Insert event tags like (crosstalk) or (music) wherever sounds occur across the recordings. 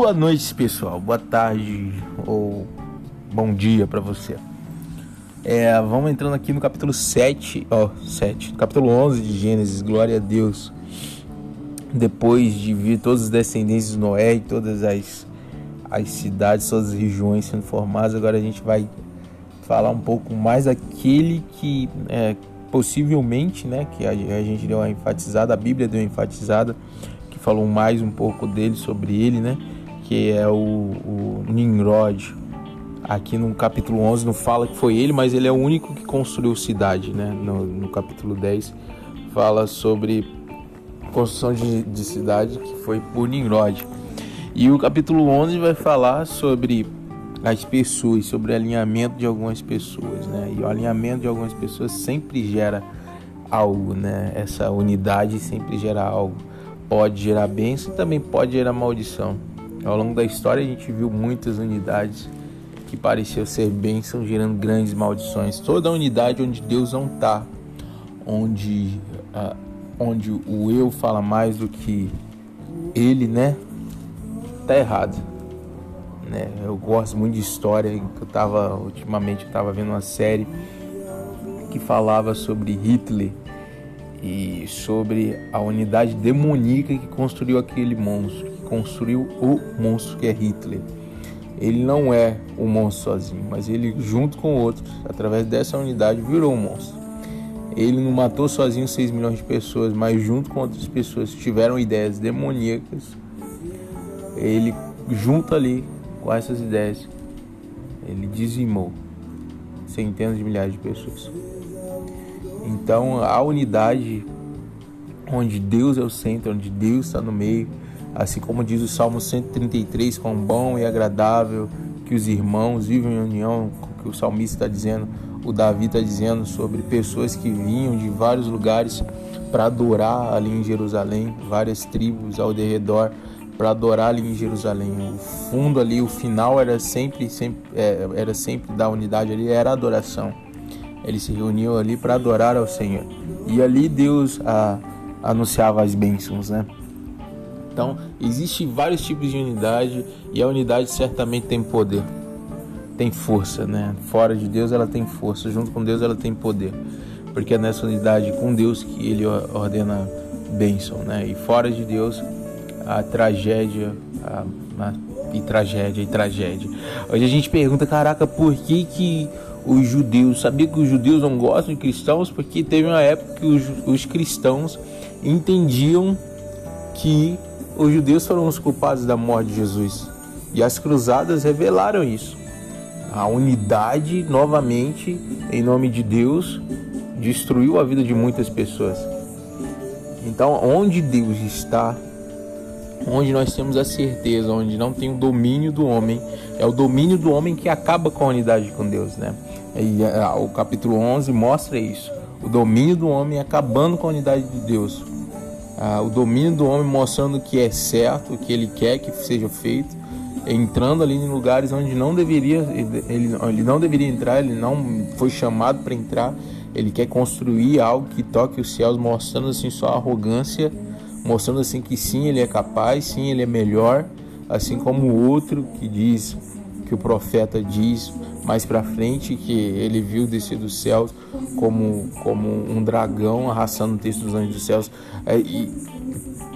Boa noite, pessoal. Boa tarde ou bom dia para você. É, vamos entrando aqui no capítulo 7, ó, 7, capítulo 11 de Gênesis. Glória a Deus. Depois de vir todas as descendências de Noé e todas as, as cidades, todas as regiões sendo formadas, agora a gente vai falar um pouco mais daquele que é, possivelmente, né, que a, a gente deu uma enfatizada, a Bíblia deu uma enfatizada, que falou mais um pouco dele, sobre ele, né, que é o, o Nimrod. Aqui no capítulo 11 não fala que foi ele, mas ele é o único que construiu cidade, né? No, no capítulo 10 fala sobre construção de, de cidade que foi por Nimrod. E o capítulo 11 vai falar sobre as pessoas, sobre o alinhamento de algumas pessoas, né? E o alinhamento de algumas pessoas sempre gera algo, né? Essa unidade sempre gera algo. Pode gerar bênção e também pode gerar maldição. Ao longo da história a gente viu muitas unidades que pareciam ser bênçãos, gerando grandes maldições. Toda unidade onde Deus não está, onde, uh, onde o eu fala mais do que ele, né? Tá errado. Né? Eu gosto muito de história. Eu tava, ultimamente, eu estava vendo uma série que falava sobre Hitler e sobre a unidade demoníaca que construiu aquele monstro construiu o monstro que é Hitler. Ele não é o monstro sozinho, mas ele junto com outros, através dessa unidade, virou um monstro. Ele não matou sozinho 6 milhões de pessoas, mas junto com outras pessoas que tiveram ideias demoníacas, ele junto ali com essas ideias, ele dizimou centenas de milhares de pessoas. Então a unidade onde Deus é o centro, onde Deus está no meio, Assim como diz o Salmo 133, quão bom e agradável que os irmãos vivem em união, que o salmista está dizendo, o Davi está dizendo sobre pessoas que vinham de vários lugares para adorar ali em Jerusalém, várias tribos ao redor para adorar ali em Jerusalém. O fundo ali, o final era sempre, sempre é, era sempre da unidade ali, era adoração. Eles se reuniam ali para adorar ao Senhor. E ali Deus a, anunciava as bênçãos, né? Então, existem vários tipos de unidade e a unidade certamente tem poder, tem força, né? Fora de Deus ela tem força, junto com Deus ela tem poder, porque é nessa unidade com Deus que Ele ordena bênção, né? E fora de Deus a tragédia, a, a, e tragédia e tragédia. Hoje a gente pergunta, caraca, por que que os judeus, sabia que os judeus não gostam de cristãos? Porque teve uma época que os, os cristãos entendiam que os judeus foram os culpados da morte de Jesus. E as cruzadas revelaram isso. A unidade, novamente, em nome de Deus, destruiu a vida de muitas pessoas. Então, onde Deus está, onde nós temos a certeza, onde não tem o domínio do homem, é o domínio do homem que acaba com a unidade com Deus, né? E o capítulo 11 mostra isso. O domínio do homem acabando com a unidade de Deus ah, o domínio do homem mostrando que é certo, o que ele quer que seja feito, entrando ali em lugares onde não deveria, ele, ele não deveria entrar, ele não foi chamado para entrar, ele quer construir algo que toque os céus, mostrando assim sua arrogância, mostrando assim que sim, ele é capaz, sim, ele é melhor, assim como o outro que diz que o profeta diz mais para frente que ele viu descer dos céus como, como um dragão arrastando o texto dos anjos dos céus. É, e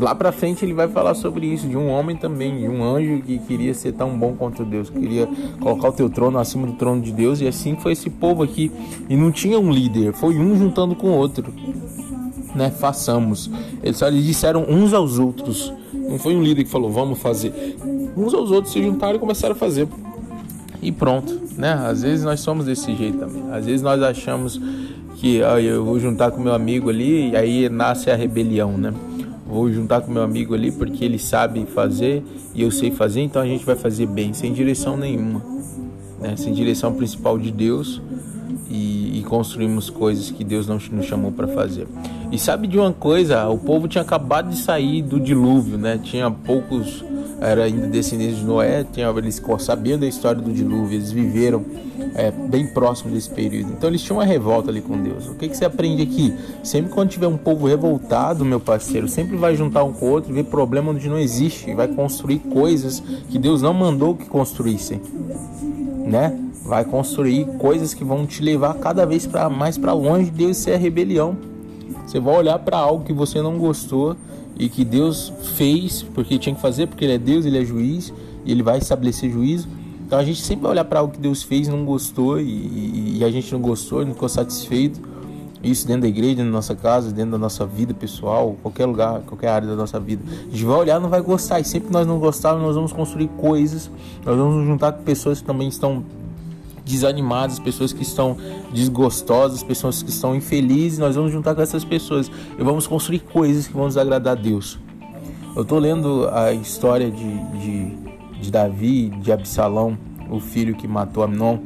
lá para frente ele vai falar sobre isso, de um homem também, de um anjo que queria ser tão bom quanto Deus, queria colocar o teu trono acima do trono de Deus, e assim foi esse povo aqui. E não tinha um líder, foi um juntando com o outro. Né, façamos. Eles só lhes disseram uns aos outros. Não foi um líder que falou, vamos fazer. Uns aos outros se juntaram e começaram a fazer e pronto, né? Às vezes nós somos desse jeito também. Às vezes nós achamos que ah, eu vou juntar com meu amigo ali e aí nasce a rebelião, né? vou juntar com meu amigo ali porque ele sabe fazer e eu sei fazer, então a gente vai fazer bem, sem direção nenhuma, né? sem direção principal de Deus e, e construímos coisas que Deus não nos chamou para fazer. E sabe de uma coisa? O povo tinha acabado de sair do dilúvio, né? Tinha poucos, era ainda descendentes de Noé, tinha, eles sabiam da história do dilúvio, eles viveram é, bem próximo desse período. Então eles tinham uma revolta ali com Deus. O que, que você aprende aqui? Sempre quando tiver um povo revoltado, meu parceiro, sempre vai juntar um com o outro, ver problema onde não existe, vai construir coisas que Deus não mandou que construíssem, né? Vai construir coisas que vão te levar cada vez para mais para longe de Deus ser a rebelião. Você vai olhar para algo que você não gostou e que Deus fez porque tinha que fazer, porque Ele é Deus, Ele é juiz e Ele vai estabelecer juízo então a gente sempre vai olhar para algo que Deus fez, não gostou e, e, a gente não gostou, não ficou satisfeito. Isso dentro da igreja, dentro da nossa casa, dentro da nossa vida pessoal, qualquer lugar, qualquer área da nossa vida. A gente vai olhar, não vai gostar. E sempre que nós não gostarmos, nós vamos construir coisas. Nós vamos nos juntar com pessoas que também estão desanimadas, pessoas que estão desgostosas, pessoas que estão infelizes. Nós vamos juntar com essas pessoas e vamos construir coisas que vão nos agradar a Deus. Eu estou lendo a história de, de de Davi, de Absalão, o filho que matou Amnon.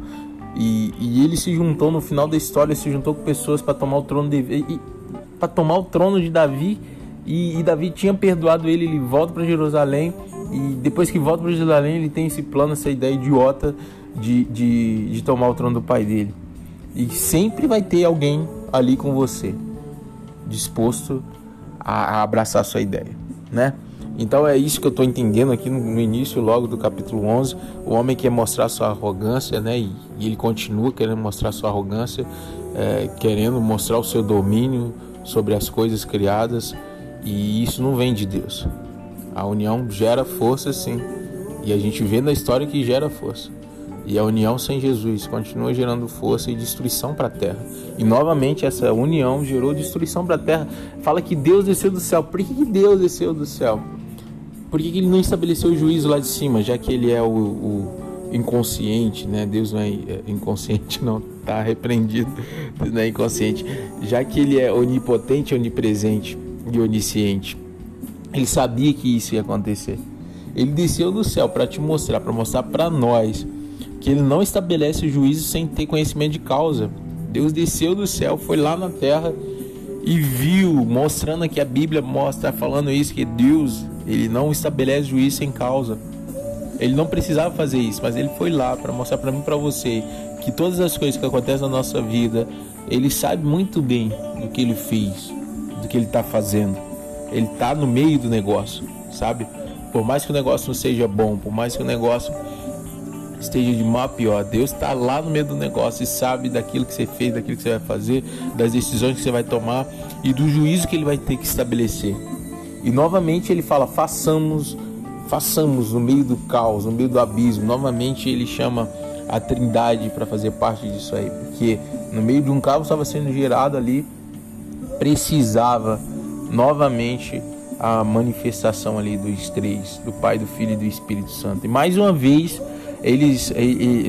E, e, ele se juntou no final da história, se juntou com pessoas para tomar o trono de para tomar o trono de Davi. E, e, Davi tinha perdoado ele, ele volta para Jerusalém e depois que volta para Jerusalém ele tem esse plano, essa ideia idiota de, de, de tomar o trono do pai dele. E sempre vai ter alguém ali com você, disposto a, a abraçar a sua ideia, né? Então é isso que eu estou entendendo aqui no, no, início, logo do capítulo 11. O homem quer mostrar sua arrogância, né? E, e ele continua querendo mostrar sua arrogância, é, querendo mostrar o seu domínio sobre as coisas criadas. E isso não vem de Deus. A união gera força, sim. E a gente vê na história que gera força. E a união sem Jesus continua gerando força e destruição para a terra. E novamente essa união gerou destruição para a terra. Fala que Deus desceu do céu. Por que Deus desceu do céu? por que ele não estabeleceu o juízo lá de cima, já que ele é o, o inconsciente, né? Deus não é, é inconsciente, (laughs) não, tá repreendido, Deus não é inconsciente, já que ele é onipotente, onipresente e onisciente. Ele sabia que isso ia acontecer. Ele desceu do céu para te mostrar, para mostrar para nós que ele não estabelece juízo sem ter conhecimento de causa. Deus desceu do céu, foi lá na terra e viu, mostrando que a Bíblia mostra falando isso que Deus ele não estabelece juízo sem causa. Ele não precisava fazer isso, mas ele foi lá para mostrar para mim para você que todas as coisas que acontecem na nossa vida, ele sabe muito bem do que ele fez, do que ele está fazendo. Ele está no meio do negócio, sabe? Por mais que o negócio não seja bom, por mais que o negócio esteja de mal a pior, Deus está lá no meio do negócio e sabe daquilo que você fez, daquilo que você vai fazer, das decisões que você vai tomar e do juízo que ele vai ter que estabelecer. E novamente ele fala: façamos, façamos no meio do caos, no meio do abismo. Novamente ele chama a Trindade para fazer parte disso aí, porque no meio de um caos estava sendo gerado ali, precisava novamente a manifestação ali dos três, do Pai, do Filho e do Espírito Santo. E mais uma vez, eles,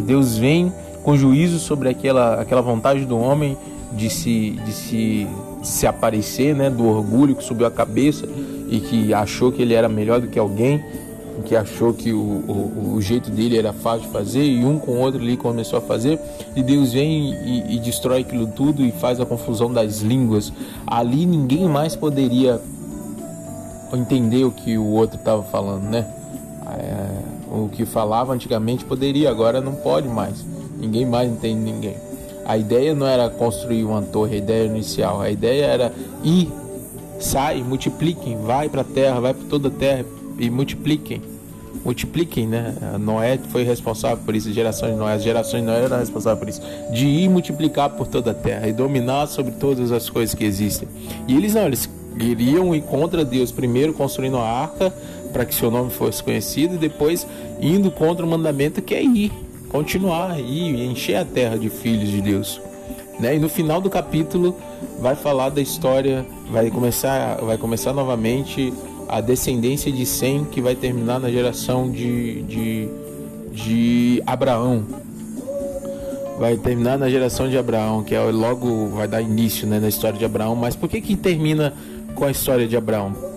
Deus vem com juízo sobre aquela, aquela vontade do homem de se, de se, se aparecer, né, do orgulho que subiu a cabeça e que achou que ele era melhor do que alguém, que achou que o, o, o, jeito dele era fácil de fazer e um com o outro ali começou a fazer e Deus vem e, e destrói aquilo tudo e faz a confusão das línguas. Ali ninguém mais poderia entender o que o outro estava falando, né? É, o que falava antigamente poderia, agora não pode mais. Ninguém mais entende ninguém. A ideia não era construir uma torre, a ideia inicial, a ideia era ir sai, multipliquem, vai para a terra, vai para toda a terra e multipliquem. Multipliquem, né? Noé foi responsável por isso, gerações de Noé, as gerações de Noé eram responsáveis por isso, de ir multiplicar por toda a terra e dominar sobre todas as coisas que existem. E eles não, eles iriam ir contra Deus, primeiro construindo a arca para que seu nome fosse conhecido, e depois indo contra o mandamento que é ir, continuar, ir, encher a terra de filhos de Deus. Né? E no final do capítulo vai falar da história, vai começar, vai começar novamente a descendência de Sem, que vai terminar na geração de, de, de Abraão. Vai terminar na geração de Abraão, que é logo vai dar início né, na história de Abraão. Mas por que, que termina com a história de Abraão?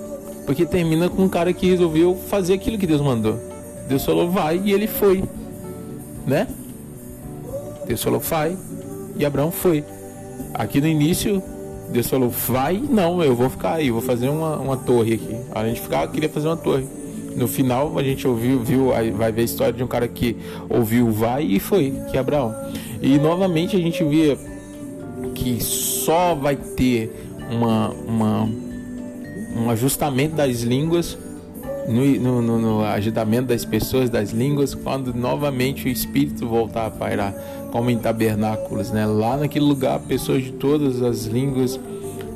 Porque termina com um cara que resolveu fazer aquilo que Deus mandou. Deus falou, vai, e ele foi. Né? Deus falou, vai, e Abraão foi. Aqui no início, Deus falou, vai, não, eu vou ficar aí, vou fazer uma, uma torre aqui. A gente ficar, queria fazer uma torre. No final, a gente ouviu, viu, vai ver a história de um cara que ouviu vai e foi, que é Abraão. E novamente a gente vê que só vai ter uma, uma, um ajustamento das línguas no, no, no, agitamento das pessoas, das línguas, quando novamente o Espírito voltar a pairar, como em tabernáculos, né? Lá naquele lugar, pessoas de todas as línguas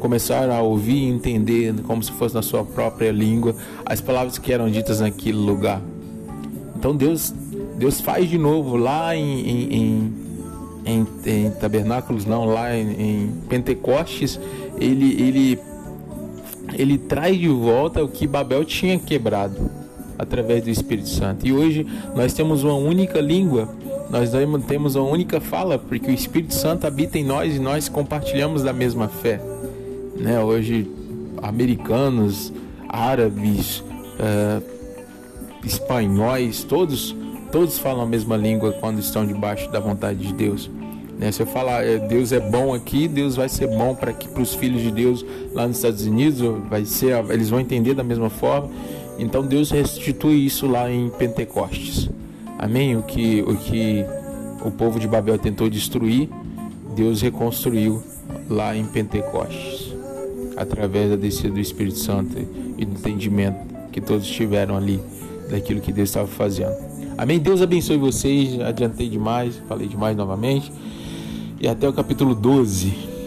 começaram a ouvir e entender, como se fosse na sua própria língua, as palavras que eram ditas naquele lugar. Então Deus, Deus faz de novo lá em, em, em, em, tabernáculos, não, lá em, em Pentecostes, ele, ele ele traz de volta o que Babel tinha quebrado através do Espírito Santo. E hoje nós temos uma única língua, nós temos uma única fala, porque o Espírito Santo habita em nós e nós compartilhamos da mesma fé. Né? Hoje, americanos, árabes, uh, espanhóis, todos, todos falam a mesma língua quando estão debaixo da vontade de Deus. Né? Se eu falar é, Deus é bom aqui, Deus vai ser bom para os filhos de Deus lá nos Estados Unidos, vai ser, eles vão entender da mesma forma. Então Deus restitui isso lá em Pentecostes. Amém? O que o que o povo de Babel tentou destruir, Deus reconstruiu lá em Pentecostes, através da descida do Espírito Santo e do entendimento que todos tiveram ali daquilo que Deus estava fazendo. Amém? Deus abençoe vocês. Adiantei demais, falei demais novamente e até o capítulo 12.